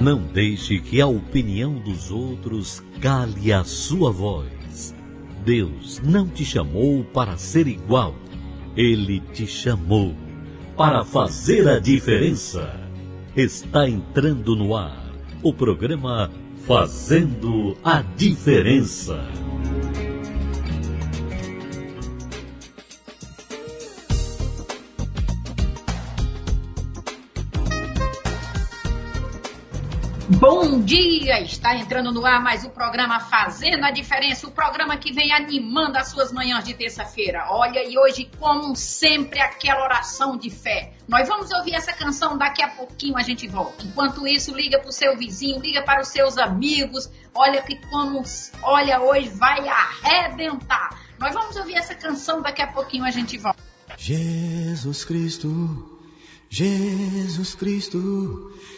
Não deixe que a opinião dos outros cale a sua voz. Deus não te chamou para ser igual. Ele te chamou para fazer a diferença. Está entrando no ar o programa Fazendo a Diferença. Bom dia! Está entrando no ar mais o programa Fazendo a Diferença, o programa que vem animando as suas manhãs de terça-feira. Olha, e hoje, como sempre, aquela oração de fé. Nós vamos ouvir essa canção daqui a pouquinho, a gente volta. Enquanto isso, liga para o seu vizinho, liga para os seus amigos. Olha que como, olha, hoje vai arrebentar. Nós vamos ouvir essa canção daqui a pouquinho, a gente volta. Jesus Cristo Jesus Cristo,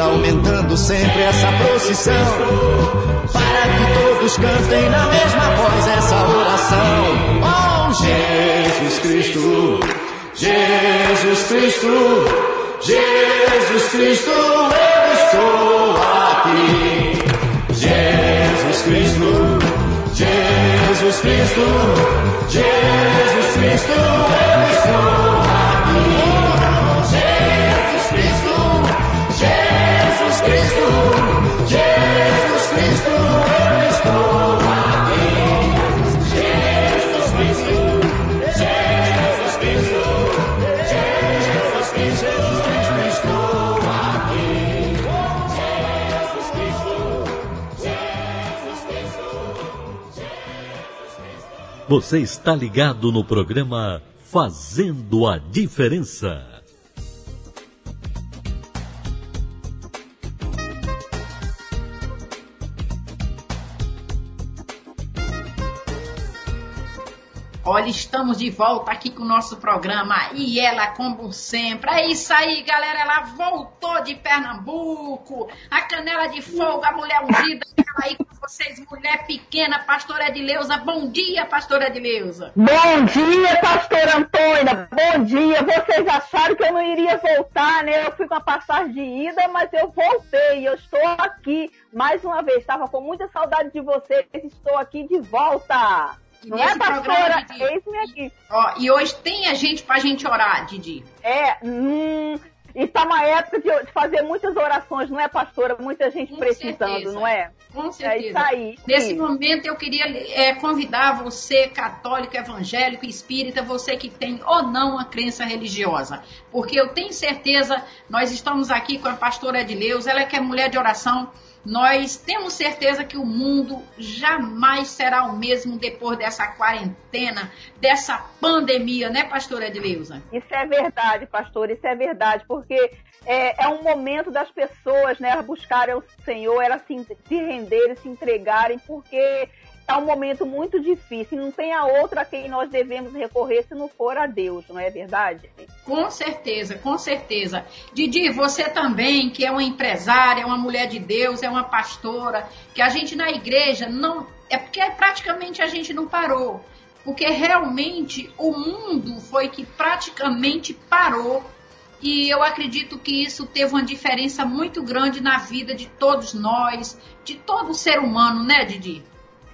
Ver aumentando sempre essa procissão. Para que todos cantem na mesma voz essa oração. Oh, Jesus Cristo, Jesus Cristo, Jesus Cristo, eu estou aqui. Jesus Cristo, Jesus Cristo, Jesus Você está ligado no programa Fazendo a Diferença. Olha, estamos de volta aqui com o nosso programa e ela, como sempre. É isso aí, galera. Ela voltou de Pernambuco. A canela de fogo, a mulher ungida. Ela aí com vocês, mulher pequena, pastora Edileuza. Bom dia, pastora Edileuza. Bom dia, pastora Antônia. Bom dia. Vocês acharam que eu não iria voltar, né? Eu fui com a passagem de ida, mas eu voltei. Eu estou aqui mais uma vez. Estava com muita saudade de vocês. Estou aqui de volta. E Não é, pastora? Eis-me aqui. Ó, e hoje tem a gente pra gente orar, Didi. É, hum, e tá está uma época de, fazer muitas orações, não é, pastora? Muita gente Com precisando, certeza. não é? Com certeza. É aí. Nesse momento eu queria é, convidar você, católico, evangélico, espírita, você que tem ou não uma crença religiosa. Porque eu tenho certeza, nós estamos aqui com a pastora Edileus, ela que é mulher de oração, nós temos certeza que o mundo jamais será o mesmo depois dessa quarentena, dessa pandemia, né, pastora Edileuza? Isso é verdade, pastor, isso é verdade, porque é, é um momento das pessoas, né, buscarem o Senhor, elas se, se renderem, se entregarem, porque é um momento muito difícil. Não tem a outra a quem nós devemos recorrer se não for a Deus, não é verdade? Com certeza, com certeza. Didi, você também, que é uma empresária, é uma mulher de Deus, é uma pastora, que a gente na igreja não. É porque praticamente a gente não parou. Porque realmente o mundo foi que praticamente parou. E eu acredito que isso teve uma diferença muito grande na vida de todos nós, de todo ser humano, né, Didi?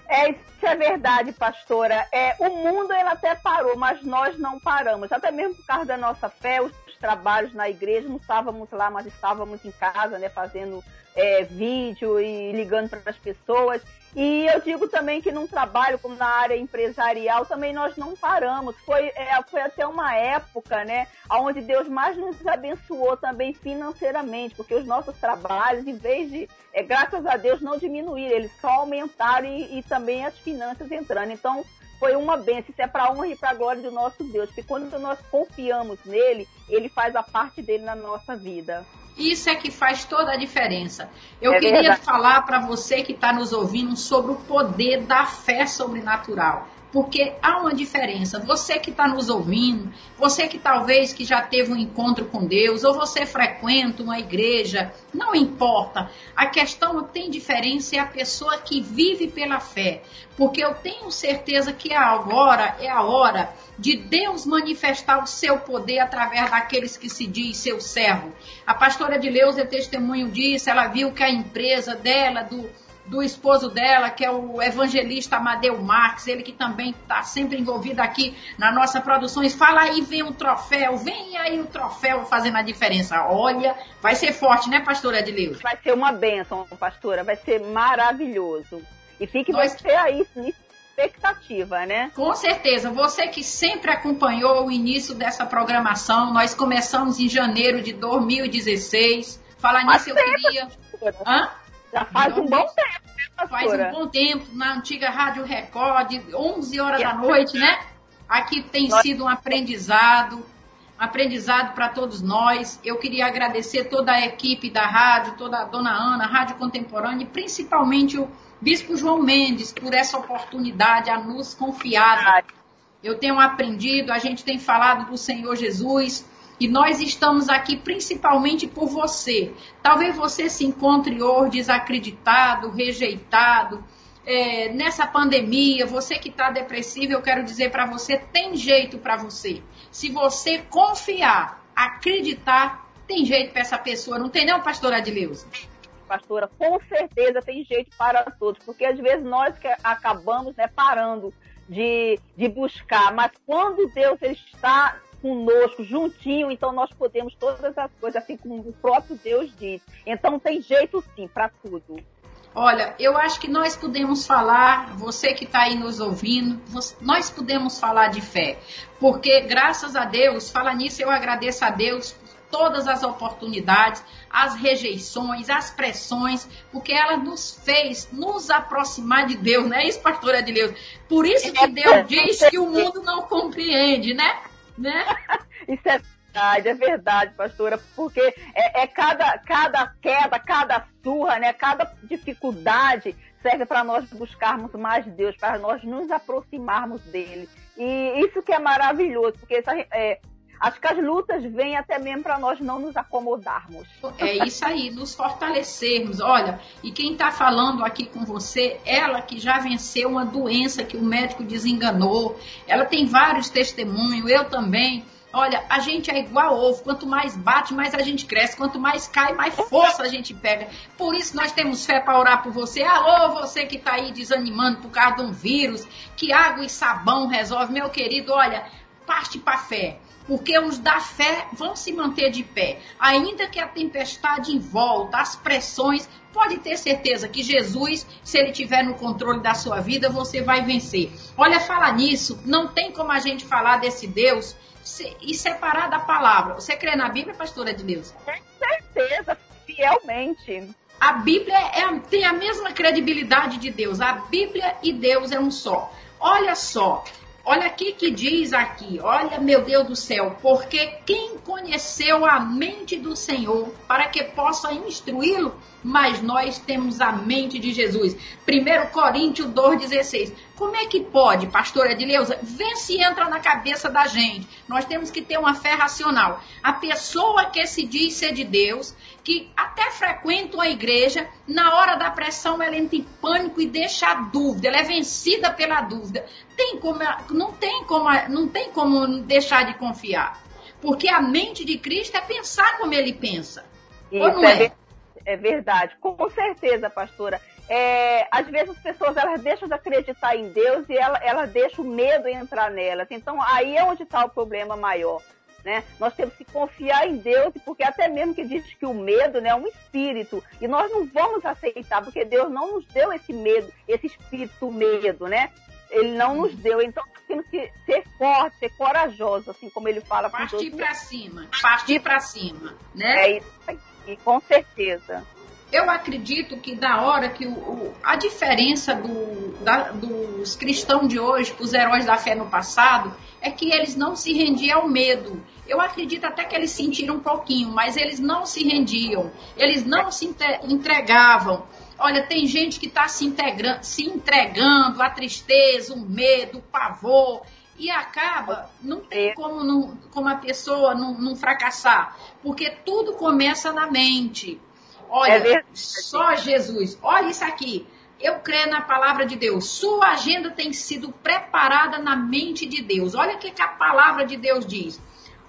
É, isso é verdade, pastora. É, o mundo ele até parou, mas nós não paramos. Até mesmo por causa da nossa fé, os trabalhos na igreja, não estávamos lá, mas estávamos em casa, né, fazendo é, vídeo e ligando para as pessoas. E eu digo também que num trabalho como na área empresarial também nós não paramos. Foi, é, foi até uma época, né, onde Deus mais nos abençoou também financeiramente, porque os nossos trabalhos, em vez de, é, graças a Deus, não diminuir, eles só aumentaram e, e também as finanças entrando. Então, foi uma benção. Isso é para honra e para glória do nosso Deus. Porque quando nós confiamos nele, ele faz a parte dele na nossa vida. Isso é que faz toda a diferença. Eu É queria verdade. falar para você que está nos ouvindo sobre o poder da fé sobrenatural. Porque há uma diferença. Você que está nos ouvindo, você que talvez que já teve um encontro com Deus, ou você frequenta uma igreja, não importa. A questão que tem diferença é a pessoa que vive pela fé. Porque eu tenho certeza que agora é a hora de Deus manifestar o seu poder através daqueles que se diz seu servo. A pastora de Leus é testemunho disso, ela viu que a empresa dela, do, do esposo dela, que é o evangelista Amadeu Marques, ele que também está sempre envolvido aqui na nossa produções, fala aí, vem o troféu, vem aí o troféu fazendo a diferença. Olha, vai ser forte, né, pastora de Leus? Vai ser uma bênção, pastora. Vai ser maravilhoso. E fique Nós- você aí, expectativa, né? Com certeza, você que sempre acompanhou o início dessa programação, nós começamos em janeiro de 2016. Falar nisso, eu queria. Hã? Já faz um bom tempo, né, Faz pastora? um bom tempo, na antiga Rádio Record, 11 horas da noite, né? Aqui tem sido um aprendizado, um aprendizado para todos nós. Eu queria agradecer toda a equipe da rádio, toda a dona Ana, Rádio Contemporânea, e principalmente o Bispo João Mendes por essa oportunidade a nos confiar. Eu tenho aprendido, a gente tem falado do Senhor Jesus. E nós estamos aqui principalmente por você. Talvez você se encontre hoje desacreditado, rejeitado. É, nessa pandemia, você que está depressivo, eu quero dizer para você: tem jeito para você. Se você confiar, acreditar, tem jeito para essa pessoa. Não tem, não, pastora Adileuza? pastora, com certeza tem jeito para todos, porque às vezes nós que acabamos né, parando de, de buscar, mas quando Deus ele está conosco, juntinho, então nós podemos todas as coisas, assim como o próprio Deus diz. Então tem jeito sim para tudo. Olha, eu acho que nós podemos falar, você que está aí nos ouvindo, nós podemos falar de fé. Porque, graças a Deus, fala nisso, eu agradeço a Deus por todas as oportunidades, as rejeições, as pressões, porque ela nos fez nos aproximar de Deus, não é isso, pastora de Deus? Por isso que Deus diz que o mundo não compreende, né? Né? Isso é verdade, é verdade, pastora, porque é, é cada, cada queda, cada surra, né, cada dificuldade serve para nós buscarmos mais Deus, para nós nos aproximarmos dele. E isso que é maravilhoso, porque essa, é, acho que as lutas vêm até mesmo para nós não nos acomodarmos. É isso aí, nos fortalecermos. Olha, e quem está falando aqui com você, ela que já venceu uma doença que o médico desenganou, ela tem vários testemunhos, eu também. Olha, a gente é igual ovo, quanto mais bate, mais a gente cresce, quanto mais cai, mais força a gente pega. Por isso nós temos fé para orar por você. Alô, você que está aí desanimando por causa de um vírus, que água e sabão resolve, meu querido, olha, parte para fé. Porque os da fé vão se manter de pé. Ainda que a tempestade em volta, as pressões, pode ter certeza que Jesus, se ele tiver no controle da sua vida, você vai vencer. Olha, falar nisso, não tem como a gente falar desse Deus e separar da palavra. Você crê na Bíblia, pastora de Deus? Com certeza, fielmente. A Bíblia é, tem a mesma credibilidade de Deus. A Bíblia e Deus é um só. Olha só, Olha aqui que diz aqui, olha meu Deus do céu, porque quem conheceu a mente do Senhor para que possa instruí-lo, mas nós temos a mente de Jesus. 1 Coríntios 2,16. Como é que pode, pastora Edileuza? Vê se entra na cabeça da gente. Nós temos que ter uma fé racional. A pessoa que se diz ser de Deus, que até frequenta a igreja, na hora da pressão ela entra em pânico e deixa a dúvida, ela é vencida pela dúvida. Tem como, não, tem como, não tem como deixar de confiar. Porque a mente de Cristo é pensar como ele pensa. Isso Ou não é? é? É verdade, com certeza, pastora. É, às vezes as pessoas elas deixam de acreditar em Deus e ela, ela deixa o medo entrar nelas. Então aí é onde está o problema maior. Né? Nós temos que confiar em Deus, porque até mesmo que diz que o medo né, é um espírito, e nós não vamos aceitar, porque Deus não nos deu esse medo, esse espírito medo, né? Ele não nos deu, então nós temos que ser fortes, ser corajosos, assim como ele fala. Partir para cima, partir para cima, né? É isso aí com certeza. Eu acredito que da hora que o, o a diferença do, da, dos cristãos de hoje para os heróis da fé no passado é que eles não se rendiam ao medo. Eu acredito até que eles sentiram um pouquinho, mas eles não se rendiam, eles não se entregavam. Olha, tem gente que está se, se entregando à tristeza, o medo, o pavor e acaba, não tem como, não, como a pessoa não, não fracassar, porque tudo começa na mente. Olha, é só Jesus, olha isso aqui. Eu creio na palavra de Deus. Sua agenda tem sido preparada na mente de Deus. Olha o que, que a palavra de Deus diz.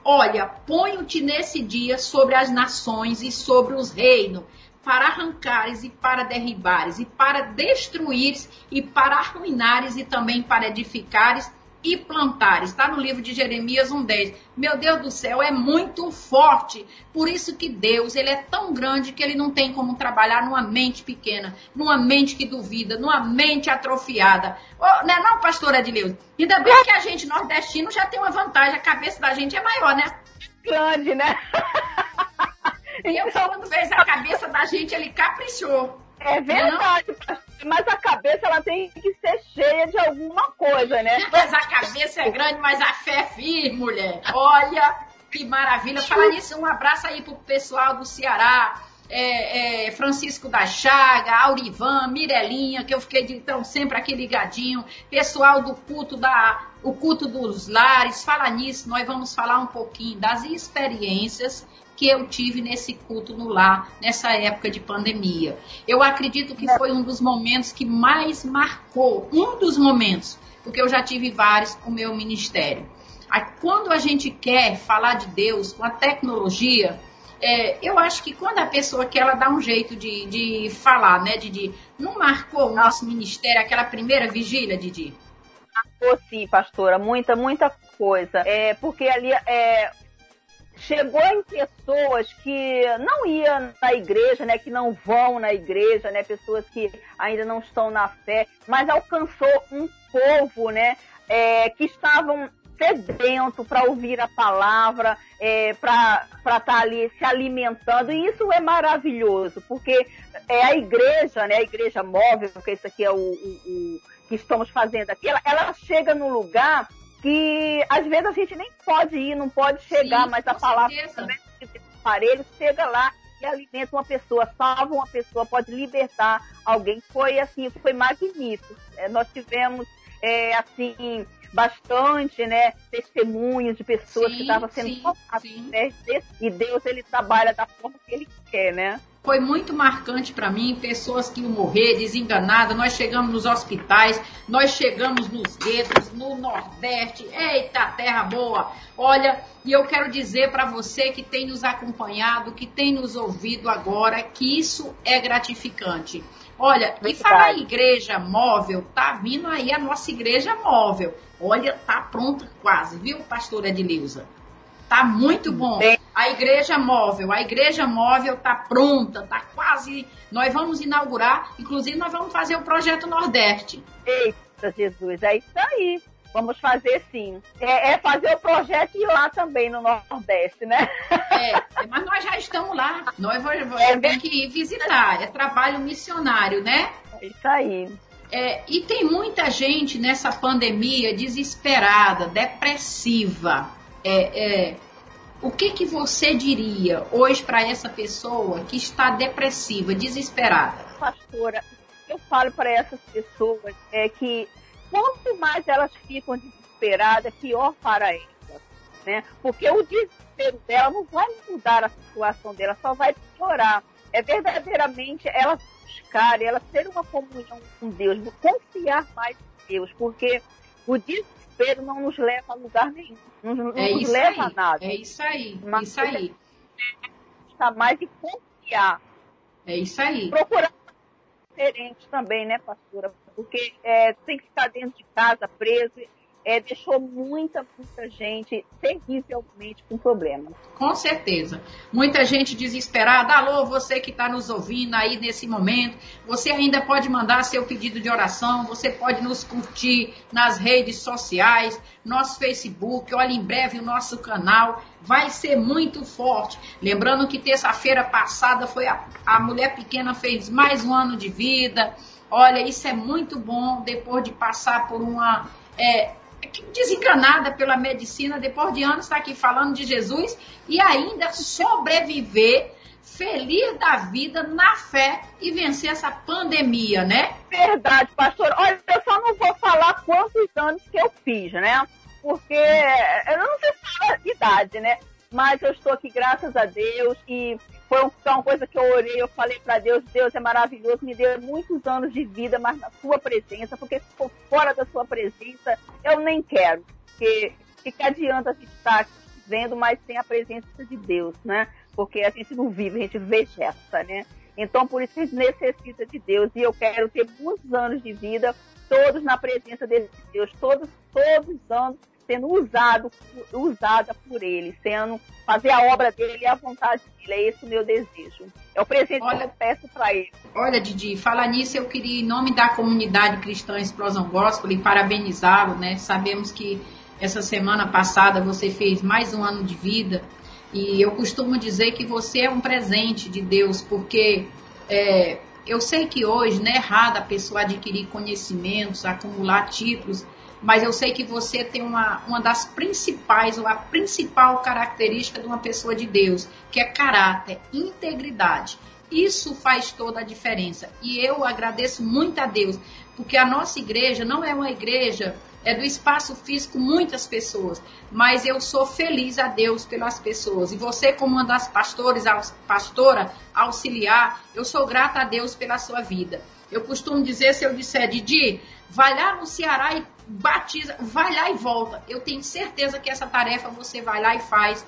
Olha, ponho-te nesse dia sobre as nações e sobre os reinos, para arrancares e para derribares, e para destruires, e para arruinares, e também para edificares, e plantar. Está no livro de Jeremias 1:10. Meu Deus do céu, é muito forte. Por isso que Deus, ele é tão grande que ele não tem como trabalhar numa mente pequena, numa mente que duvida, numa mente atrofiada. Oh, não é não, pastora Edileuza? Ainda bem que a gente nordestino já tem uma vantagem, a cabeça da gente é maior, né? Grande, né? E eu, quando fez a cabeça da gente, ele caprichou. É verdade, mas a cabeça ela tem que ser cheia de alguma coisa, né? Mas a cabeça é grande, mas a fé é firme, mulher. Olha que maravilha. Falar nisso, um abraço aí pro pessoal do Ceará. É, é, Francisco da Chaga, Aurivan, Mirelinha, que eu fiquei de então sempre aqui ligadinho, pessoal do culto da o culto dos lares, fala nisso, nós vamos falar um pouquinho das experiências que eu tive nesse culto no lar, nessa época de pandemia. Eu acredito que foi um dos momentos que mais marcou, um dos momentos, porque eu já tive vários o meu ministério. Quando a gente quer falar de Deus com a tecnologia, é, eu acho que quando a pessoa quer, ela dá um jeito de, de falar, né, Didi? Não marcou o nosso ministério aquela primeira vigília, Didi? Marcou sim, pastora, muita, muita coisa. É, porque ali é, chegou em pessoas que não iam na igreja, né, que não vão na igreja, né, pessoas que ainda não estão na fé, mas alcançou um povo, né, é, que estavam sedento para ouvir a palavra, é, para estar tá ali se alimentando, e isso é maravilhoso, porque é a igreja, né, a igreja móvel, que esse aqui é o, o, o que estamos fazendo aqui, ela, ela chega no lugar que às vezes a gente nem pode ir, não pode chegar, Sim, mas a palavra também aparelho chega lá e alimenta uma pessoa, salva uma pessoa, pode libertar alguém. Foi assim, foi magnífico. É, nós tivemos é, assim bastante, né, testemunhos de pessoas sim, que estavam sendo tocadas, né, e Deus ele trabalha da forma que ele quer, né? foi muito marcante para mim, pessoas que iam morrer desenganadas, nós chegamos nos hospitais, nós chegamos nos guetos, no Nordeste, eita terra boa, olha, e eu quero dizer para você que tem nos acompanhado, que tem nos ouvido agora, que isso é gratificante. Olha, e falar em igreja móvel, tá vindo aí a nossa igreja móvel. Olha, tá pronta quase, viu, pastora Edileuza? Tá muito bom. A igreja móvel, a igreja móvel tá pronta, tá quase. Nós vamos inaugurar, inclusive nós vamos fazer o projeto Nordeste. Eita, Jesus, é isso aí. Vamos fazer sim. É, é, fazer o projeto ir lá também no Nordeste, né? É, mas nós já estamos lá. Nós vamos, é, ter que ir visitar. É trabalho missionário, né? É isso aí. É, e tem muita gente nessa pandemia desesperada, depressiva. É, é, o que, que você diria hoje para essa pessoa que está depressiva, desesperada? Pastora, eu falo para essas pessoas é que quanto mais elas ficam desesperadas, pior para elas. Né? Porque o desespero dela não vai mudar a situação dela, só vai piorar. É verdadeiramente ela buscar, ela ter uma comunhão com Deus, confiar mais em Deus, porque o desespero não nos leva a lugar nenhum, não, não é nos leva aí, a nada. É isso aí, Mas isso aí. Está mais de confiar. É isso aí. Procurar diferente também, né, pastora? Porque é, tem que ficar dentro de casa preso é, deixou muita, muita gente terrivelmente com problemas. Com certeza. Muita gente desesperada. Alô, você que está nos ouvindo aí nesse momento, você ainda pode mandar seu pedido de oração, você pode nos curtir nas redes sociais, nosso Facebook, olha em breve o nosso canal. Vai ser muito forte. Lembrando que terça-feira passada foi a, a mulher pequena fez mais um ano de vida. Olha, isso é muito bom depois de passar por uma é, desenganada pela medicina, depois de anos está aqui falando de Jesus e ainda sobreviver feliz da vida, na fé e vencer essa pandemia, né? Verdade, pastor. Olha, eu só não vou falar quantos anos que eu fiz, né? Porque eu não sei falar idade, né? Mas eu estou aqui, graças a Deus, e foi uma coisa que eu orei, eu falei para Deus, Deus é maravilhoso, me deu muitos anos de vida, mas na sua presença, porque se for fora da sua presença, eu nem quero. Porque que, que adianta a gente estar tá vendo, mas sem a presença de Deus, né? Porque a gente não vive, a gente vegeta, né? Então, por isso a gente necessita de Deus, e eu quero ter muitos anos de vida, todos na presença desse Deus, todos, todos os anos sendo usado, usada por ele, sendo fazer a obra dele e a vontade dele. É esse o meu desejo. É o presente olha, que eu peço para ele. Olha, Didi, falar nisso, eu queria, em nome da comunidade cristã Explosão Gospel, parabenizá-lo, né? Sabemos que essa semana passada você fez mais um ano de vida e eu costumo dizer que você é um presente de Deus, porque é, eu sei que hoje não é errado a pessoa adquirir conhecimentos, acumular títulos, mas eu sei que você tem uma, uma das principais, ou a principal característica de uma pessoa de Deus, que é caráter, integridade. Isso faz toda a diferença. E eu agradeço muito a Deus, porque a nossa igreja não é uma igreja é do espaço físico muitas pessoas, mas eu sou feliz a Deus pelas pessoas. E você, como uma das pastores, pastora auxiliar, eu sou grata a Deus pela sua vida. Eu costumo dizer, se eu disser, Didi, vai lá no Ceará e batiza, vai lá e volta. Eu tenho certeza que essa tarefa você vai lá e faz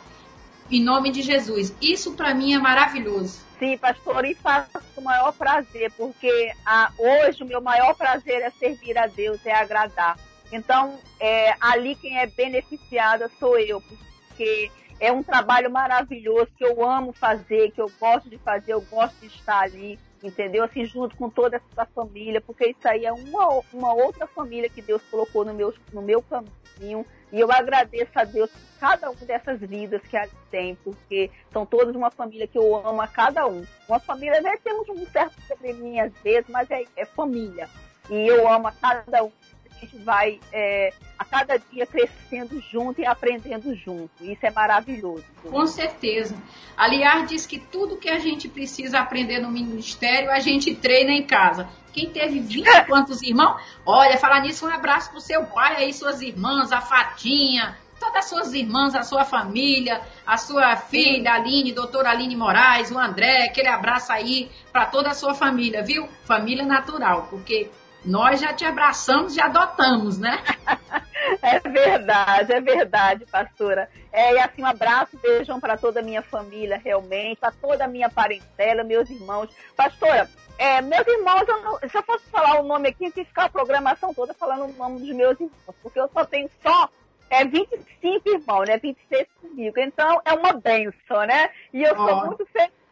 em nome de Jesus. Isso para mim é maravilhoso. Sim, pastor, e faço o maior prazer, porque ah, hoje o meu maior prazer é servir a Deus, é agradar. Então, é, ali quem é beneficiada sou eu, porque é um trabalho maravilhoso que eu amo fazer, que eu gosto de fazer, eu gosto de estar ali entendeu? Assim, junto com toda essa família, porque isso aí é uma, uma outra família que Deus colocou no meu, no meu caminho. E eu agradeço a Deus por cada uma dessas vidas que ali tem, porque são todas uma família que eu amo a cada um. Uma família, né? Temos um certo probleminha às vezes, mas é, é família. E eu amo a cada um gente vai é, a cada dia crescendo junto e aprendendo junto. Isso é maravilhoso. Com certeza. Aliás, diz que tudo que a gente precisa aprender no ministério, a gente treina em casa. Quem teve 20 e quantos irmãos? Olha, falar nisso, um abraço pro seu pai aí, suas irmãs, a Fatinha, todas as suas irmãs, a sua família, a sua filha, Aline, doutora Aline Moraes, o André, aquele abraço aí para toda a sua família, viu? Família natural, porque nós já te abraçamos e adotamos, né? é verdade, é verdade, pastora. É, e assim, um abraço, beijão para toda a minha família, realmente, para toda a minha parentela, meus irmãos. Pastora, é, meus irmãos, eu não, se eu fosse falar o nome aqui, eu tinha que ficar a programação toda falando o nome dos meus irmãos, porque eu só tenho só é 25 irmãos, né? 26 comigo. Então é uma benção, né? E eu sou muito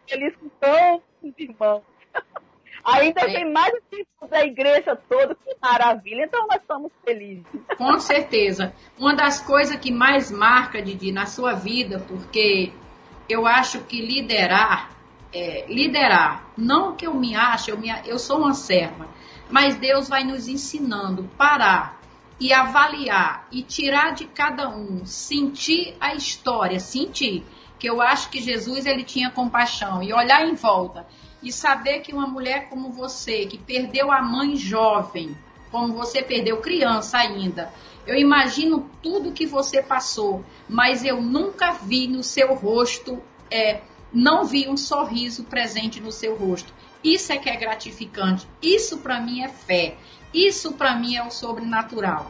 feliz com tantos irmãos. Ainda é. tem mais tipos da igreja toda, que maravilha. Então nós estamos felizes. Com certeza. Uma das coisas que mais marca, Didi, na sua vida, porque eu acho que liderar, é, liderar, não que eu me ache, eu, me, eu sou uma serva, mas Deus vai nos ensinando parar e avaliar e tirar de cada um, sentir a história, sentir que eu acho que Jesus ele tinha compaixão e olhar em volta e saber que uma mulher como você, que perdeu a mãe jovem, como você perdeu criança ainda, eu imagino tudo que você passou, mas eu nunca vi no seu rosto, é, não vi um sorriso presente no seu rosto. Isso é que é gratificante. Isso para mim é fé. Isso para mim é o sobrenatural.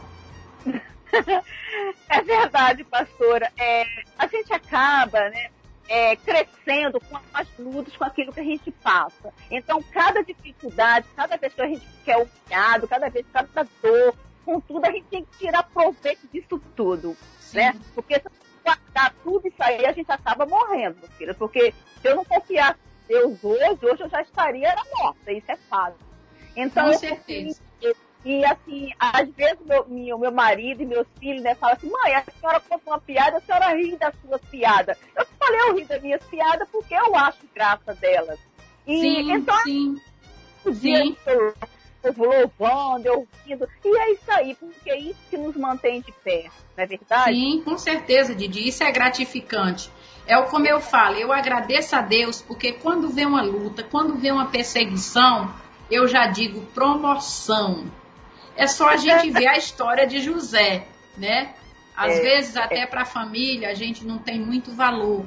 é verdade, pastora. É, a gente acaba, né? É, crescendo com as lutas, com aquilo que a gente passa. Então, cada dificuldade, cada vez que a gente quer humilhado, cada vez, cada dor, contudo, a gente tem que tirar proveito disso tudo, Sim. né? Porque se guardar tudo isso aí, a gente acaba morrendo, filha. Porque se eu não confiasse em Deus hoje, hoje eu já estaria morta, isso é fato. Então, Com certeza. E assim, às vezes meu, meu, meu marido e meus filhos, né, falam assim, mãe, a senhora conta uma piada, a senhora ri das suas piadas. Eu falei, eu ri das minhas piadas porque eu acho graça delas. E sim, então, sim. o dia sim. eu, eu louvando, eu ouvindo, e é isso aí, porque é isso que nos mantém de pé, não é verdade? Sim, com certeza, Didi, isso é gratificante. É como eu falo, eu agradeço a Deus, porque quando vem uma luta, quando vem uma perseguição, eu já digo promoção é só a gente ver a história de José, né? Às é, vezes até é. para a família a gente não tem muito valor,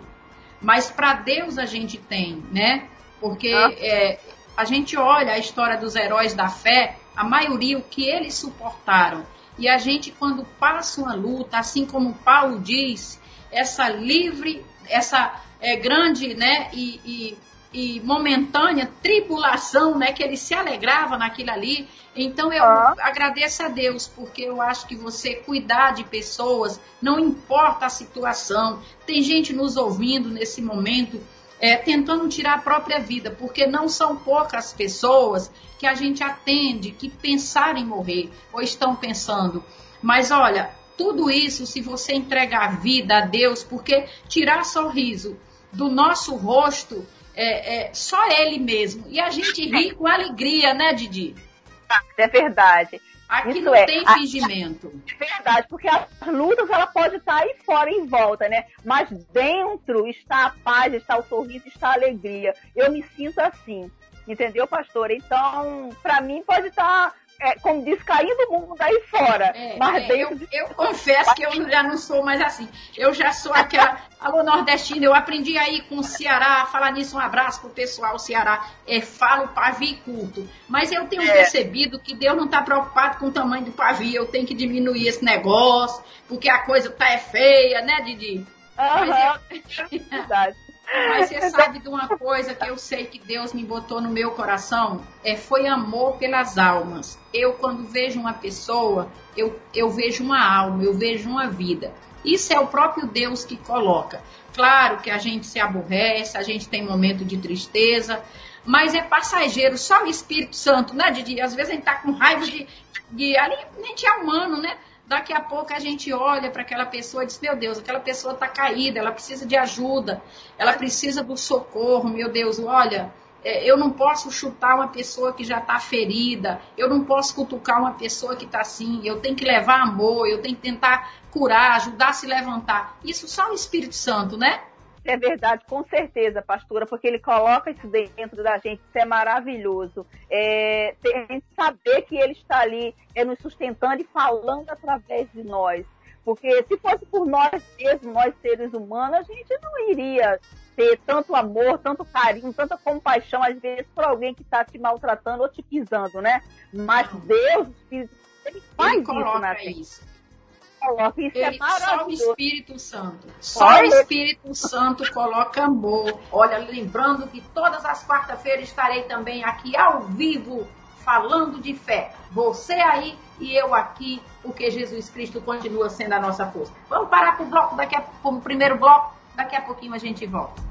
mas para Deus a gente tem, né? Porque ah. é, a gente olha a história dos heróis da fé, a maioria o que eles suportaram. E a gente quando passa uma luta, assim como Paulo diz, essa livre, essa é, grande, né? E, e e momentânea tribulação, né, que ele se alegrava naquilo ali. Então eu ah. agradeço a Deus, porque eu acho que você cuidar de pessoas, não importa a situação. Tem gente nos ouvindo nesse momento é, tentando tirar a própria vida, porque não são poucas pessoas que a gente atende que pensaram em morrer ou estão pensando. Mas olha, tudo isso se você entregar a vida a Deus, porque tirar sorriso do nosso rosto é, é, só ele mesmo. E a gente ri com alegria, né, Didi? É verdade. Aqui Isso não é. tem fingimento. É verdade, porque as lutas ela pode estar aí fora em volta, né? Mas dentro está a paz, está o sorriso, está a alegria. Eu me sinto assim, entendeu, pastor? Então, para mim pode estar é, como diz, caindo o mundo daí fora. É, mas é, eu, eu, confesso que eu já não sou mais assim. Eu já sou aquela. Alô, nordestina, eu aprendi aí com o Ceará, falar nisso, um abraço pro pessoal Ceará. É, falo pavio curto. Mas eu tenho é. percebido que Deus não está preocupado com o tamanho do pavio. Eu tenho que diminuir esse negócio, porque a coisa tá é feia, né, Didi? Aham, eu... é verdade. Mas você sabe de uma coisa que eu sei que Deus me botou no meu coração? É, foi amor pelas almas. Eu, quando vejo uma pessoa, eu, eu vejo uma alma, eu vejo uma vida. Isso é o próprio Deus que coloca. Claro que a gente se aborrece, a gente tem momento de tristeza, mas é passageiro, só o Espírito Santo, né, Didi? Às vezes a gente tá com raiva de. de ali nem é humano, né? Daqui a pouco a gente olha para aquela pessoa e diz: Meu Deus, aquela pessoa está caída, ela precisa de ajuda, ela precisa do socorro. Meu Deus, olha, é, eu não posso chutar uma pessoa que já está ferida, eu não posso cutucar uma pessoa que está assim, eu tenho que levar amor, eu tenho que tentar curar, ajudar a se levantar. Isso só o Espírito Santo, né? É verdade, com certeza, pastora, porque ele coloca isso dentro da gente, isso é maravilhoso. É, tem, saber que ele está ali é, nos sustentando e falando através de nós. Porque se fosse por nós mesmos, nós seres humanos, a gente não iria ter tanto amor, tanto carinho, tanta compaixão, às vezes, por alguém que está te maltratando ou te pisando, né? Mas Deus, Espírito, ele faz ele isso na gente coloca. Isso Ele, é só o Espírito Santo. Só Olha. o Espírito Santo coloca amor. Olha, lembrando que todas as quarta-feiras estarei também aqui ao vivo falando de fé. Você aí e eu aqui, porque Jesus Cristo continua sendo a nossa força. Vamos parar para o bloco daqui a, para o primeiro bloco, daqui a pouquinho a gente volta.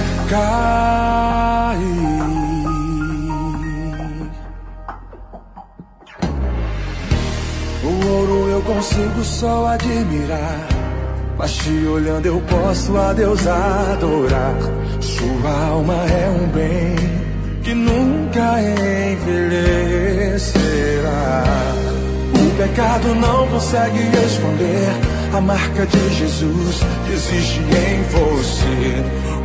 cair. O ouro eu consigo só admirar. Mas te olhando eu posso a Deus adorar. Sua alma é um bem que nunca envelhecerá. O pecado não consegue esconder a marca de Jesus que existe em você.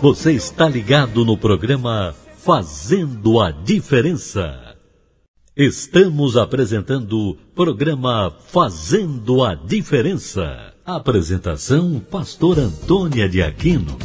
Você está ligado no programa Fazendo a Diferença. Estamos apresentando o programa Fazendo a Diferença. Apresentação Pastor Antônia de Aquino.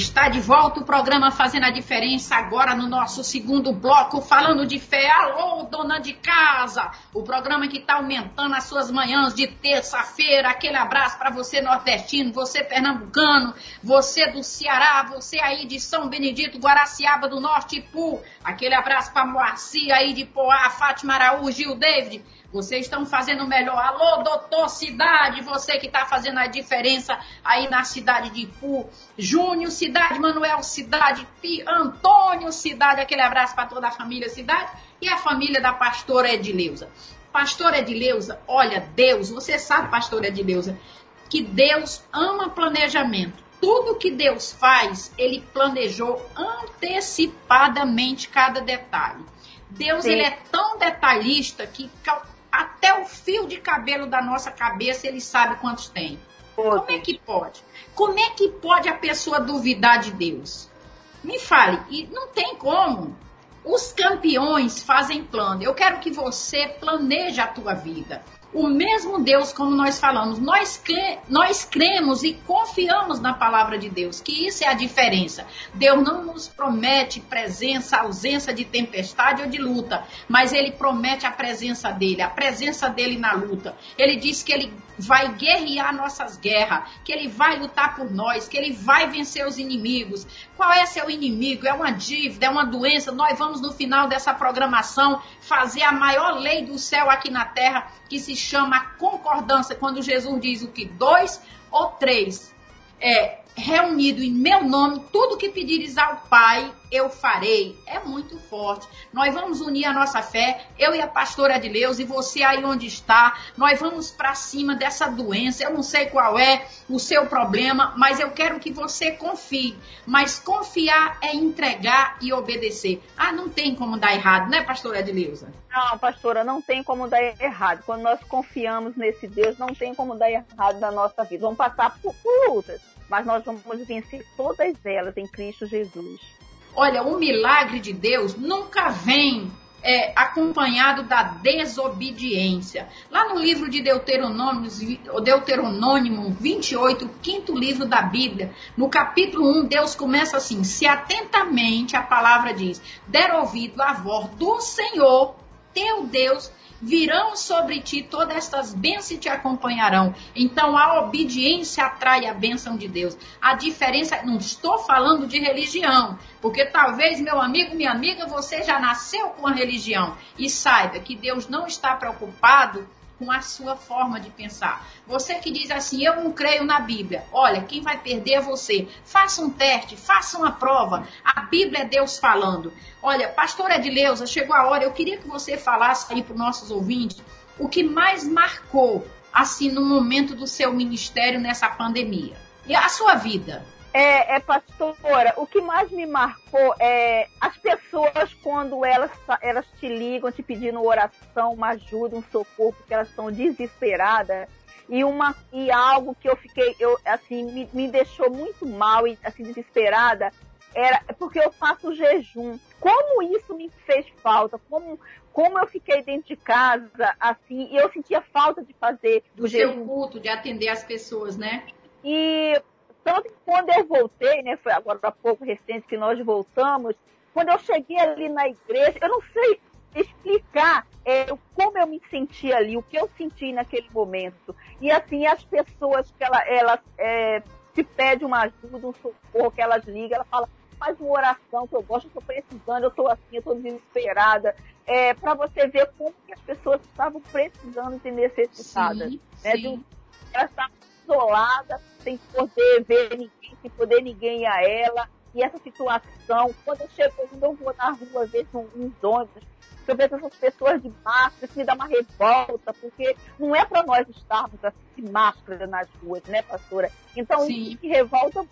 Está de volta o programa Fazendo a Diferença, agora no nosso segundo bloco, falando de fé. Alô, dona de casa! O programa que está aumentando as suas manhãs de terça-feira. Aquele abraço para você nordestino, você pernambucano, você do Ceará, você aí de São Benedito, Guaraciaba do Norte, Ipu. Aquele abraço para Moacir aí de Poá, Fátima Araújo, Gil David. Vocês estão fazendo melhor. Alô, doutor Cidade, você que está fazendo a diferença aí na cidade de Ipu. Júnior Cidade, Manuel Cidade, Pi, Antônio Cidade, aquele abraço para toda a família Cidade e a família da pastora Edileuza. Pastora Edileuza, olha, Deus, você sabe, pastora Edileuza, que Deus ama planejamento. Tudo que Deus faz, ele planejou antecipadamente cada detalhe. Deus ele é tão detalhista que até o fio de cabelo da nossa cabeça ele sabe quantos tem. Como é que pode? Como é que pode a pessoa duvidar de Deus? Me fale, e não tem como. Os campeões fazem plano. Eu quero que você planeje a tua vida o mesmo Deus, como nós falamos, nós, cre nós cremos e confiamos na palavra de Deus, que isso é a diferença. Deus não nos promete presença, ausência de tempestade ou de luta, mas Ele promete a presença dele, a presença dele na luta. Ele diz que Ele vai guerrear nossas guerras, que Ele vai lutar por nós, que Ele vai vencer os inimigos. Qual é seu inimigo? É uma dívida, é uma doença. Nós vamos, no final dessa programação, fazer a maior lei do céu aqui na terra, que se chama concordância, quando Jesus diz o que? Dois ou três é, reunido em meu nome, tudo que pedires ao Pai, eu farei. É muito forte. Nós vamos unir a nossa fé, eu e a pastora Adileus, e você aí onde está. Nós vamos para cima dessa doença. Eu não sei qual é o seu problema, mas eu quero que você confie. Mas confiar é entregar e obedecer. Ah, não tem como dar errado, né, pastora Adileuza? Não, pastora, não tem como dar errado. Quando nós confiamos nesse Deus, não tem como dar errado na nossa vida. Vamos passar por, por lutas mas nós vamos vencer todas elas em Cristo Jesus. Olha, o milagre de Deus nunca vem é, acompanhado da desobediência. Lá no livro de Deuteronômio, Deuteronômio 28, quinto livro da Bíblia, no capítulo 1, Deus começa assim: Se atentamente a palavra diz, der ouvido à voz do Senhor, teu Deus, virão sobre ti todas estas bênçãos te acompanharão. Então a obediência atrai a bênção de Deus. A diferença, não estou falando de religião, porque talvez, meu amigo, minha amiga, você já nasceu com a religião e saiba que Deus não está preocupado com a sua forma de pensar. Você que diz assim, eu não creio na Bíblia. Olha, quem vai perder é você. Faça um teste, faça uma prova. A Bíblia é Deus falando. Olha, pastora Edileuza, chegou a hora, eu queria que você falasse aí para os nossos ouvintes o que mais marcou, assim, no momento do seu ministério nessa pandemia. E a sua vida. É, é, pastora, o que mais me marcou é as pessoas quando elas, elas te ligam te pedindo oração, uma ajuda, um socorro, porque elas estão desesperadas. E, uma, e algo que eu fiquei, eu, assim, me, me deixou muito mal e assim, desesperada, era porque eu faço jejum. Como isso me fez falta, como, como eu fiquei dentro de casa, assim, e eu sentia falta de fazer do jejum. seu culto, de atender as pessoas, né? E tanto que quando eu voltei, né, foi agora há pouco recente que nós voltamos, quando eu cheguei ali na igreja, eu não sei explicar é, como eu me senti ali, o que eu senti naquele momento. E assim, as pessoas que ela, elas é, se pede uma ajuda, um socorro, que elas ligam, ela fala, faz uma oração que eu gosto, eu estou precisando, eu estou assim, eu estou desesperada. É, para você ver como que as pessoas estavam precisando ser necessitadas. Sim, né? sim. De, elas estavam isoladas, sem poder ver ninguém, sem poder ninguém a ela. E essa situação, quando eu chego, eu vou na rua, vejo uns ônibus, eu vejo essas pessoas de máscara, isso me dá uma revolta, porque não é para nós estarmos assim, de máscara nas ruas, né, pastora? Então, Sim. isso que revolta,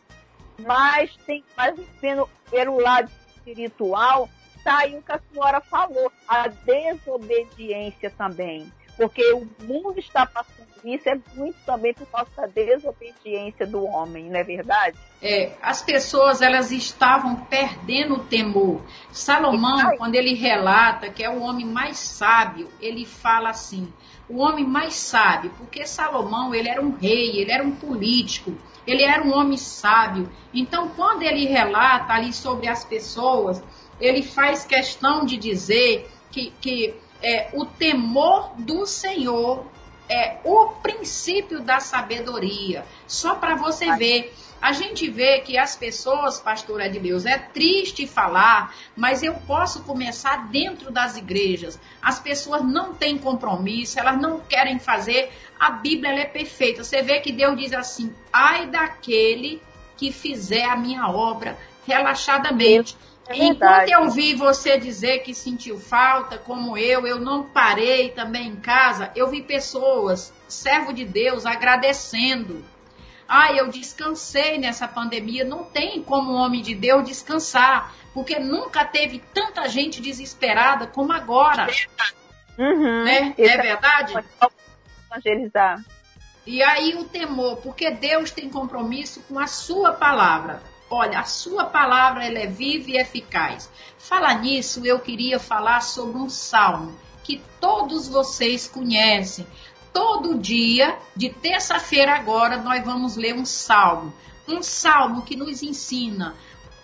mas tem mais pelo, pelo lado espiritual, tá aí o que a senhora falou, a desobediência também porque o mundo está passando isso é muito também por causa da desobediência do homem, não é verdade? É, as pessoas elas estavam perdendo o temor. Salomão, quando ele relata que é o homem mais sábio, ele fala assim: o homem mais sábio, porque Salomão ele era um rei, ele era um político, ele era um homem sábio. Então, quando ele relata ali sobre as pessoas, ele faz questão de dizer que, que é, o temor do Senhor é o princípio da sabedoria. Só para você ver. A gente vê que as pessoas, pastora de Deus, é triste falar, mas eu posso começar dentro das igrejas. As pessoas não têm compromisso, elas não querem fazer. A Bíblia é perfeita. Você vê que Deus diz assim: ai daquele que fizer a minha obra relaxadamente. É Enquanto eu vi você dizer que sentiu falta, como eu, eu não parei também em casa, eu vi pessoas, servo de Deus, agradecendo. Ah, eu descansei nessa pandemia. Não tem como homem de Deus descansar, porque nunca teve tanta gente desesperada como agora. Uhum, né? É, é verdade? Evangelizar. E aí o temor, porque Deus tem compromisso com a sua palavra. Olha, a sua palavra ela é viva e eficaz. Fala nisso, eu queria falar sobre um salmo que todos vocês conhecem. Todo dia, de terça-feira agora, nós vamos ler um salmo. Um salmo que nos ensina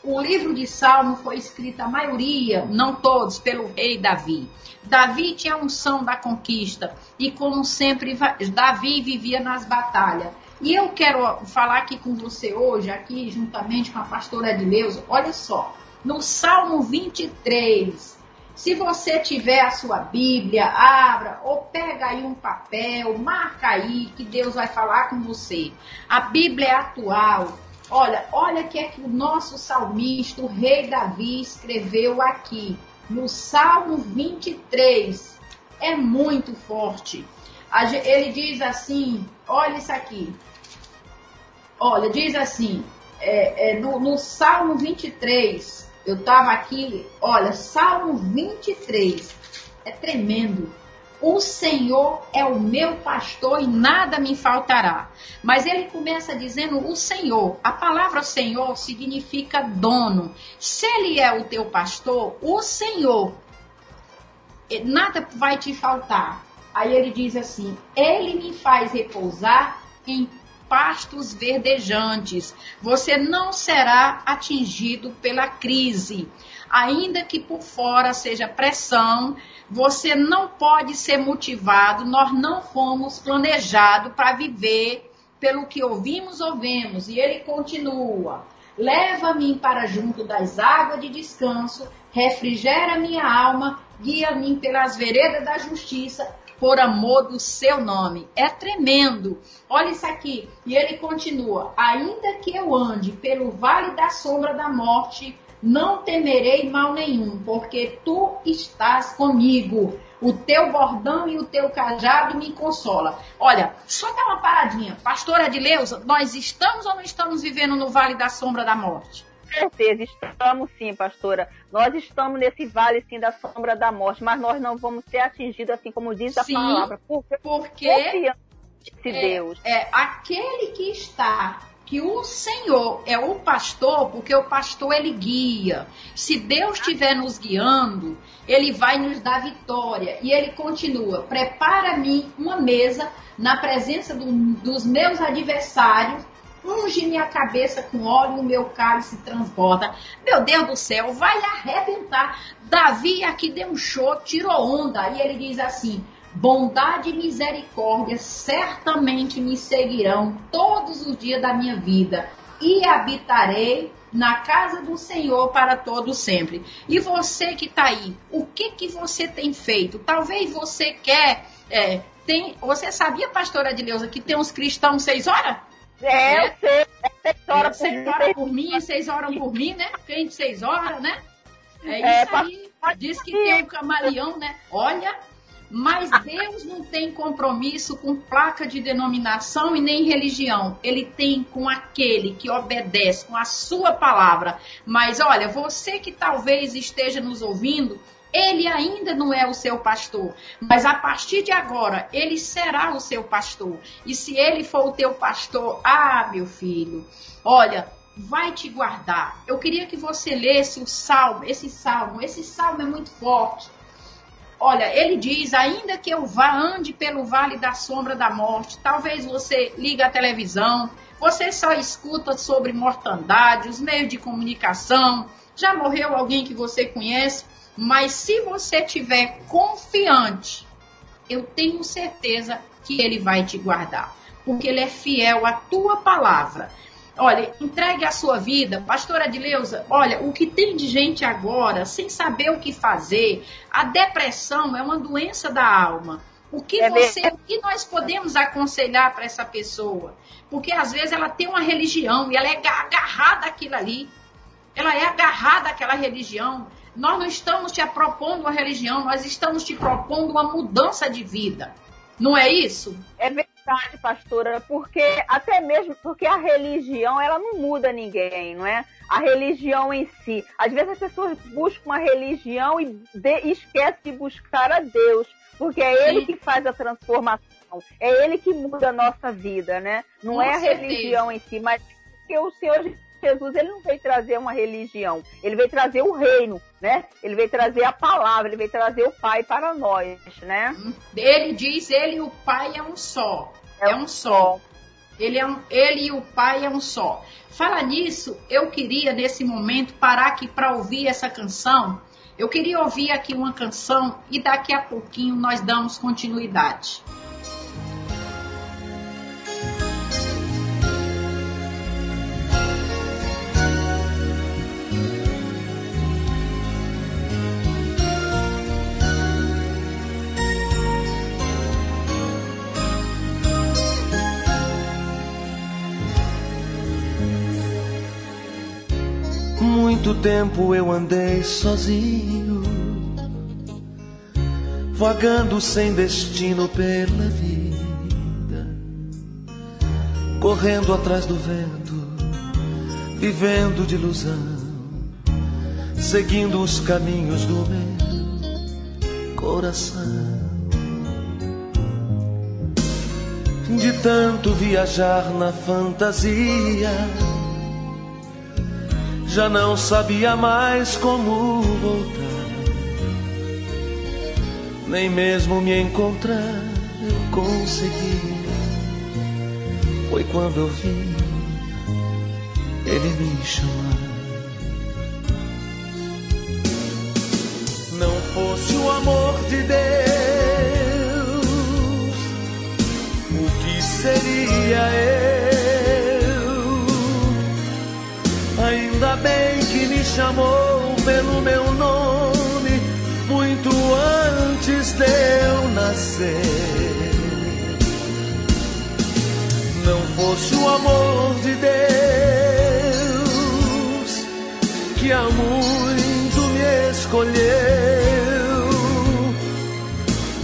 o livro de Salmo foi escrito, a maioria, não todos, pelo rei Davi. Davi tinha a unção da conquista e, como sempre, Davi vivia nas batalhas. E eu quero falar aqui com você hoje, aqui juntamente com a pastora Edileuza, olha só, no Salmo 23, se você tiver a sua Bíblia, abra ou pega aí um papel, marca aí que Deus vai falar com você. A Bíblia é atual. Olha, olha o que é que o nosso salmista, o rei Davi, escreveu aqui no Salmo 23. É muito forte. Ele diz assim: olha isso aqui. Olha, diz assim, é, é, no, no Salmo 23, eu estava aqui, olha, Salmo 23, é tremendo. O Senhor é o meu pastor e nada me faltará. Mas ele começa dizendo o Senhor. A palavra Senhor significa dono. Se ele é o teu pastor, o Senhor, nada vai te faltar. Aí ele diz assim: Ele me faz repousar em pastos verdejantes. Você não será atingido pela crise. Ainda que por fora seja pressão, você não pode ser motivado. Nós não fomos planejados para viver pelo que ouvimos ou vemos. E ele continua: Leva-me para junto das águas de descanso, refrigera minha alma, guia-me pelas veredas da justiça por amor do seu nome. É tremendo. Olha isso aqui. E ele continua: Ainda que eu ande pelo vale da sombra da morte, não temerei mal nenhum, porque tu estás comigo. O teu bordão e o teu cajado me consola. Olha, só dá uma paradinha. Pastora Adileuza, nós estamos ou não estamos vivendo no vale da sombra da morte? Certeza, estamos sim, pastora. Nós estamos nesse vale sim da sombra da morte, mas nós não vamos ser atingidos assim como diz a sim, palavra. Porque, porque é, Deus. É aquele que está que o Senhor é o pastor, porque o pastor ele guia. Se Deus estiver nos guiando, ele vai nos dar vitória. E ele continua: prepara-me uma mesa na presença do, dos meus adversários unge minha cabeça com óleo, o meu cálice transborda. Meu Deus do céu, vai arrebentar. Davi aqui deu um show, tirou onda, e ele diz assim: bondade e misericórdia certamente me seguirão todos os dias da minha vida, e habitarei na casa do Senhor para todo sempre. E você que está aí, o que que você tem feito? Talvez você quer, é, tem, você sabia, pastora Adileuza, que tem uns cristãos seis horas? É, eu sei. É seis horas por, seis horas por mim, seis horas por mim, né? Quem de seis horas, né? É, é isso aí. Diz que tem um camaleão, né? Olha, mas Deus não tem compromisso com placa de denominação e nem religião. Ele tem com aquele que obedece, com a sua palavra. Mas olha, você que talvez esteja nos ouvindo ele ainda não é o seu pastor, mas a partir de agora ele será o seu pastor. E se ele for o teu pastor, ah, meu filho, olha, vai te guardar. Eu queria que você lesse o salmo, esse salmo, esse salmo é muito forte. Olha, ele diz: ainda que eu vá ande pelo vale da sombra da morte, talvez você liga a televisão, você só escuta sobre mortandade, os meios de comunicação, já morreu alguém que você conhece, mas se você tiver confiante, eu tenho certeza que ele vai te guardar, porque ele é fiel à tua palavra. Olha, entregue a sua vida, pastora Adileuza, olha, o que tem de gente agora sem saber o que fazer, a depressão é uma doença da alma. O que é você, o que nós podemos aconselhar para essa pessoa? Porque às vezes ela tem uma religião e ela é agarrada àquilo ali. Ela é agarrada àquela religião. Nós não estamos te propondo uma religião, nós estamos te propondo uma mudança de vida. Não é isso? É verdade, pastora, porque até mesmo porque a religião ela não muda ninguém, não é? A religião em si. Às vezes as pessoas buscam uma religião e de, esquecem de buscar a Deus, porque é Sim. Ele que faz a transformação, é Ele que muda a nossa vida, né? Não Com é a certeza. religião em si, mas que o Senhor Jesus ele não veio trazer uma religião, ele veio trazer o reino, né? Ele veio trazer a palavra, ele veio trazer o Pai para nós, né? Ele diz, ele e o Pai é um só. É, é um só. Ele, é um, ele e o Pai é um só. Fala nisso, eu queria nesse momento parar aqui para ouvir essa canção. Eu queria ouvir aqui uma canção e daqui a pouquinho nós damos continuidade. Muito tempo eu andei sozinho, vagando sem destino pela vida, correndo atrás do vento, vivendo de ilusão, seguindo os caminhos do meu coração. De tanto viajar na fantasia já não sabia mais como voltar, nem mesmo me encontrar eu consegui. Foi quando eu vi ele me chamar. Não fosse o amor de Deus, o que seria eu? Chamou pelo meu nome muito antes de eu nascer. Não fosse o amor de Deus que há muito me escolheu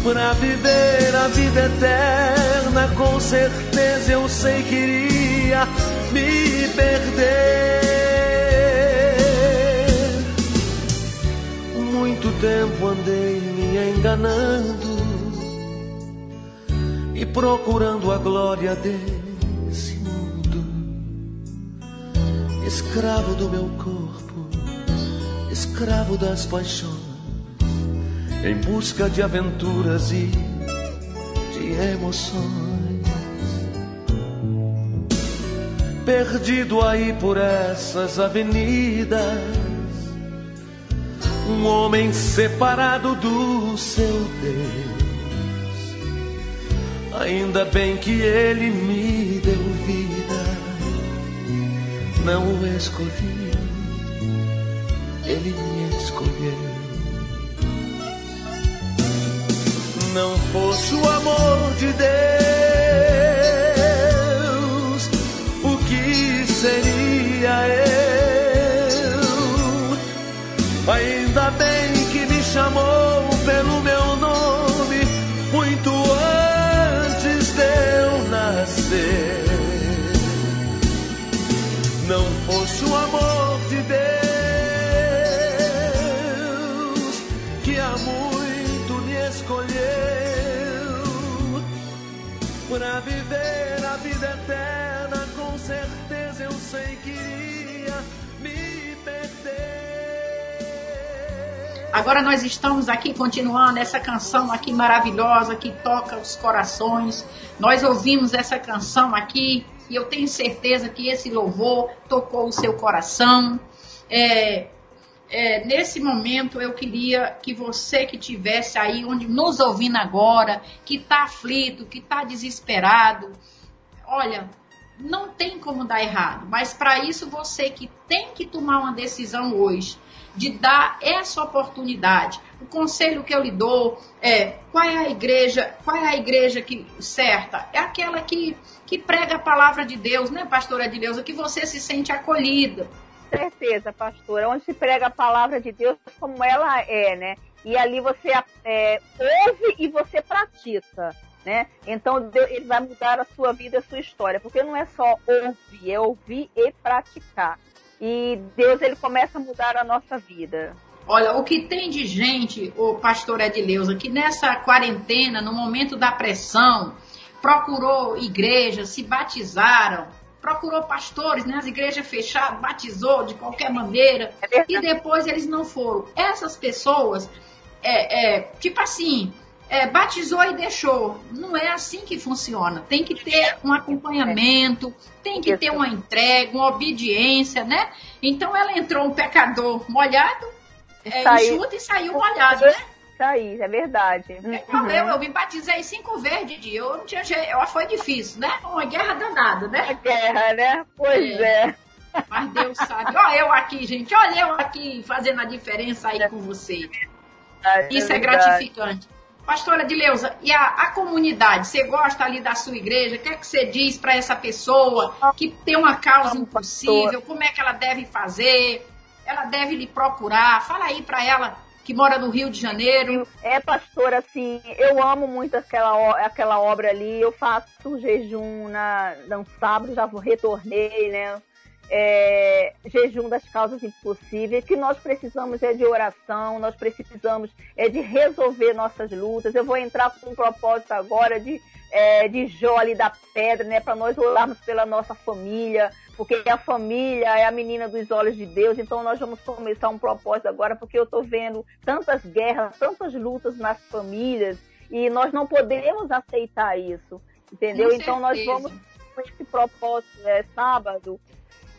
para viver a vida eterna, com certeza eu sei que iria me perder. Tempo andei me enganando e procurando a glória desse mundo, escravo do meu corpo, escravo das paixões, em busca de aventuras e de emoções. Perdido aí por essas avenidas um homem separado do seu Deus. Ainda bem que ele me deu vida, não o escolhi, ele me escolheu. Não fosse o amor de Deus, Agora nós estamos aqui continuando essa canção aqui maravilhosa que toca os corações. Nós ouvimos essa canção aqui e eu tenho certeza que esse louvor tocou o seu coração. É, é, nesse momento eu queria que você que tivesse aí onde nos ouvindo agora, que está aflito, que está desesperado, olha, não tem como dar errado, mas para isso você que tem que tomar uma decisão hoje de dar essa oportunidade. O conselho que eu lhe dou é qual é a igreja, qual é a igreja que certa? É aquela que, que prega a palavra de Deus, né, pastora Edileuza, que você se sente acolhida. Certeza, pastora, onde se prega a palavra de Deus como ela é, né? E ali você é, ouve e você pratica. Né? Então ele vai mudar a sua vida, a sua história, porque não é só ouvir, é ouvir e praticar e Deus ele começa a mudar a nossa vida. Olha, o que tem de gente, o pastor Edileuza, que nessa quarentena, no momento da pressão, procurou igrejas, se batizaram, procurou pastores, né? As igrejas fechadas, batizou de qualquer maneira, é e depois eles não foram. Essas pessoas, é, é, tipo assim, é, batizou e deixou. Não é assim que funciona. Tem que ter um acompanhamento, tem que ter uma entrega, uma obediência, né? Então ela entrou um pecador molhado, é, enxuto e saiu molhado, né? Isso é verdade. Uhum. Eu, eu me batizei cinco vezes, Didi. Eu não tinha jeito, foi difícil, né? Uma guerra danada, né? Uma guerra, né? Pois é. é. Mas Deus sabe. Olha eu aqui, gente. Olha eu aqui fazendo a diferença aí com você. É Isso é, é gratificante. Pastora Dileuza, e a, a, comunidade? Você gosta ali da sua igreja? O que é que você diz para essa pessoa que tem uma causa impossível? Como é que ela deve fazer? Ela deve lhe procurar? Fala aí para ela que mora no Rio de Janeiro. É, pastora, assim, eu amo muito aquela, aquela obra ali. Eu faço jejum na, no sábado, já retornei, né? É, jejum das causas impossíveis, que nós precisamos é de oração, nós precisamos é de resolver nossas lutas. Eu vou entrar com um propósito agora de, é, de ali da pedra, né, para nós orarmos pela nossa família, porque a família é a menina dos olhos de Deus, então nós vamos começar um propósito agora, porque eu estou vendo tantas guerras, tantas lutas nas famílias, e nós não podemos aceitar isso, entendeu? então nós vamos com esse propósito é, sábado,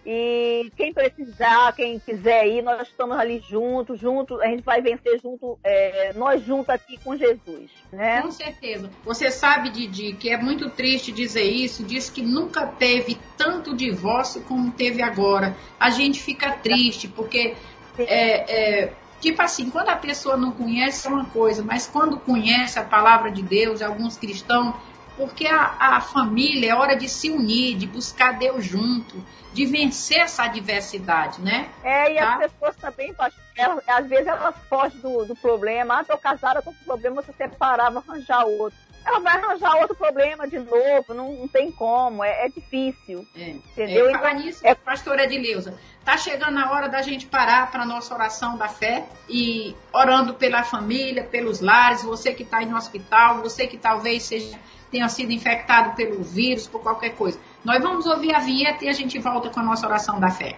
e quem precisar, quem quiser ir, nós estamos ali juntos, juntos, a gente vai vencer junto, é, nós juntos aqui com Jesus, né? Com certeza. Você sabe, Didi, que é muito triste dizer isso, diz que nunca teve tanto divórcio como teve agora. A gente fica triste, porque é, é, tipo assim, quando a pessoa não conhece é uma coisa, mas quando conhece a palavra de Deus, alguns cristãos, porque a, a família é hora de se unir, de buscar Deus junto de vencer essa adversidade, né? É, e tá? as pessoas também, elas, às vezes elas fogem do, do problema. Ah, tô casada, tô com problema, você separar, vou arranjar outro. Ela vai arranjar outro problema de novo, não, não tem como, é, é difícil. É. Entendeu? É, falar nisso, é... pastora Edileuza, tá chegando a hora da gente parar para nossa oração da fé e orando pela família, pelos lares, você que está aí no hospital, você que talvez seja tenha sido infectado pelo vírus, por qualquer coisa. Nós vamos ouvir a vinheta e a gente volta com a nossa oração da fé.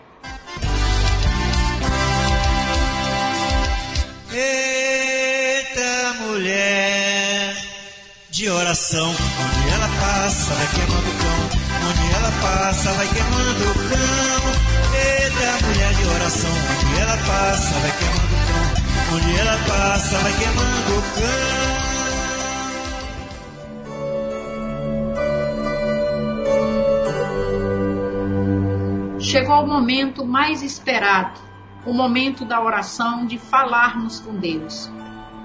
Eita mulher de oração, onde ela passa vai queimando o cão, onde ela passa vai queimando o cão. Eita mulher de oração, onde ela passa vai queimando o cão, onde ela passa vai queimando o cão. Chegou o momento mais esperado, o momento da oração, de falarmos com Deus.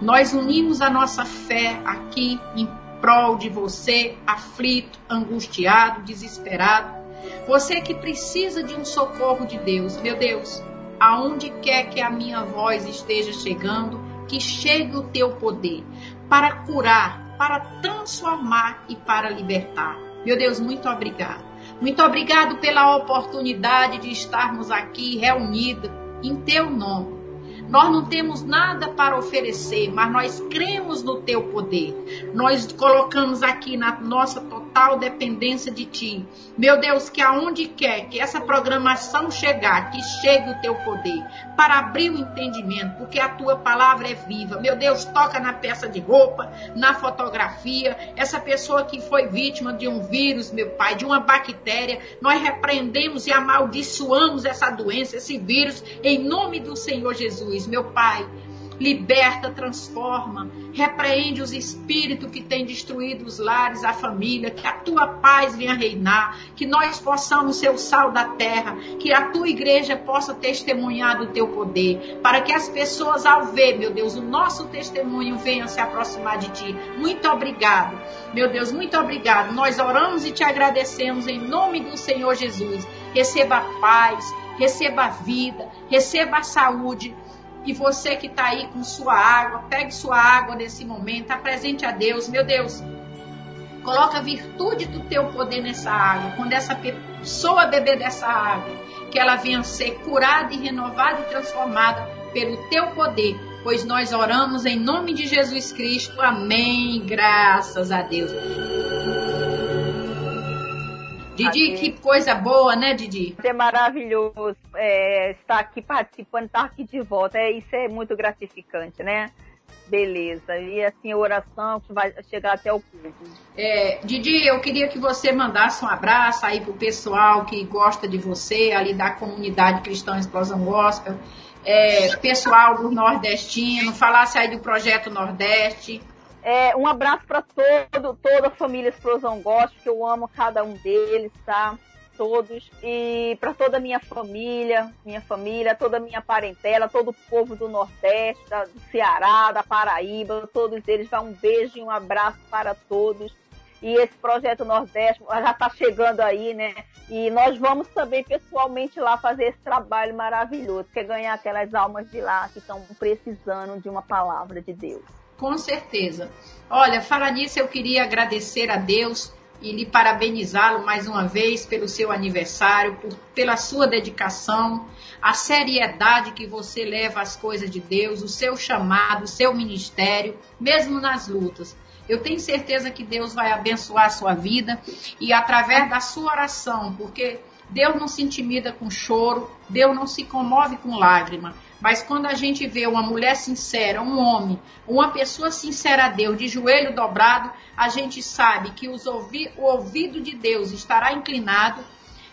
Nós unimos a nossa fé aqui em prol de você, aflito, angustiado, desesperado. Você que precisa de um socorro de Deus. Meu Deus, aonde quer que a minha voz esteja chegando, que chegue o teu poder para curar, para transformar e para libertar. Meu Deus, muito obrigado. Muito obrigado pela oportunidade de estarmos aqui reunidos em teu nome. Nós não temos nada para oferecer, mas nós cremos no teu poder. Nós colocamos aqui na nossa total dependência de ti. Meu Deus, que aonde quer que essa programação chegar, que chegue o teu poder para abrir o entendimento, porque a tua palavra é viva. Meu Deus, toca na peça de roupa, na fotografia, essa pessoa que foi vítima de um vírus, meu Pai, de uma bactéria, nós repreendemos e amaldiçoamos essa doença, esse vírus, em nome do Senhor Jesus meu Pai. Liberta, transforma, repreende os espíritos que têm destruído os lares, a família, que a tua paz venha reinar, que nós possamos ser o sal da terra, que a tua igreja possa testemunhar do teu poder, para que as pessoas, ao ver, meu Deus, o nosso testemunho venha se aproximar de ti. Muito obrigado, meu Deus, muito obrigado. Nós oramos e te agradecemos em nome do Senhor Jesus. Receba a paz, receba a vida, receba a saúde e você que está aí com sua água, pegue sua água nesse momento, apresente a Deus, meu Deus. Coloca a virtude do teu poder nessa água. Quando essa pessoa beber dessa água, que ela venha ser curada e renovada e transformada pelo teu poder, pois nós oramos em nome de Jesus Cristo. Amém. Graças a Deus. Didi, que coisa boa, né, Didi? É maravilhoso é, estar aqui participando, estar aqui de volta. É, isso é muito gratificante, né? Beleza. E assim, a oração que vai chegar até o culto. É, Didi, eu queria que você mandasse um abraço aí pro pessoal que gosta de você, ali da comunidade Cristã Explosão Gospel, é, pessoal do Nordestino, falasse aí do Projeto Nordeste. É, um abraço para todo, toda a família Explosão Gospel, que eu amo cada um deles, tá? todos e para toda a minha família, minha família, toda a minha parentela, todo o povo do Nordeste, do Ceará, da Paraíba, todos eles, dá um beijo e um abraço para todos. E esse projeto Nordeste já está chegando aí, né? E nós vamos também pessoalmente lá fazer esse trabalho maravilhoso, que é ganhar aquelas almas de lá que estão precisando de uma palavra de Deus. Com certeza. Olha, falar nisso, eu queria agradecer a Deus e lhe parabenizá-lo mais uma vez pelo seu aniversário, por, pela sua dedicação, a seriedade que você leva às coisas de Deus, o seu chamado, o seu ministério, mesmo nas lutas. Eu tenho certeza que Deus vai abençoar a sua vida e através da sua oração, porque Deus não se intimida com choro, Deus não se comove com lágrima. Mas quando a gente vê uma mulher sincera, um homem, uma pessoa sincera a Deus, de joelho dobrado, a gente sabe que ouvi o ouvido de Deus estará inclinado,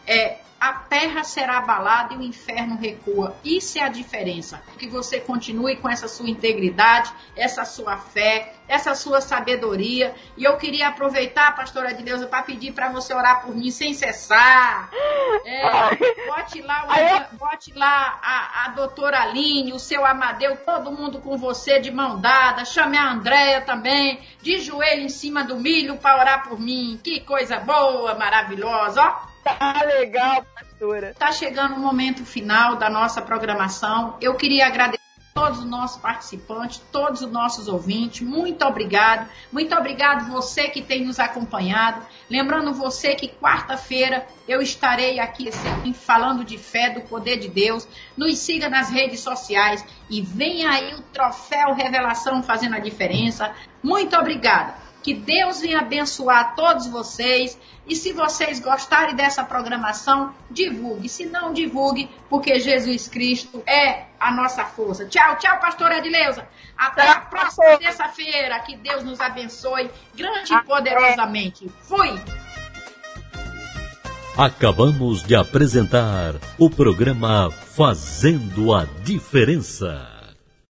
é, a terra será abalada e o inferno recua. Isso é a diferença. Que você continue com essa sua integridade, essa sua fé, essa sua sabedoria. E eu queria aproveitar, pastora de Deus, para pedir para você orar por mim sem cessar. É, bote lá, o, bote lá a, a doutora Aline, o seu Amadeu, todo mundo com você de mão dada. Chame a Andréia também, de joelho em cima do milho para orar por mim. Que coisa boa, maravilhosa, ó. Tá legal, pastora. Tá chegando o momento final da nossa programação. Eu queria agradecer todos os nossos participantes, todos os nossos ouvintes. Muito obrigado. Muito obrigado você que tem nos acompanhado. Lembrando você que quarta-feira eu estarei aqui falando de fé, do poder de Deus. Nos siga nas redes sociais e vem aí o troféu Revelação fazendo a diferença. Muito obrigada. Que Deus venha abençoar todos vocês. E se vocês gostarem dessa programação, divulgue. Se não, divulgue, porque Jesus Cristo é a nossa força. Tchau, tchau, pastora Edileuza. Até a próxima terça-feira. Que Deus nos abençoe grande e poderosamente. Fui! Acabamos de apresentar o programa Fazendo a Diferença.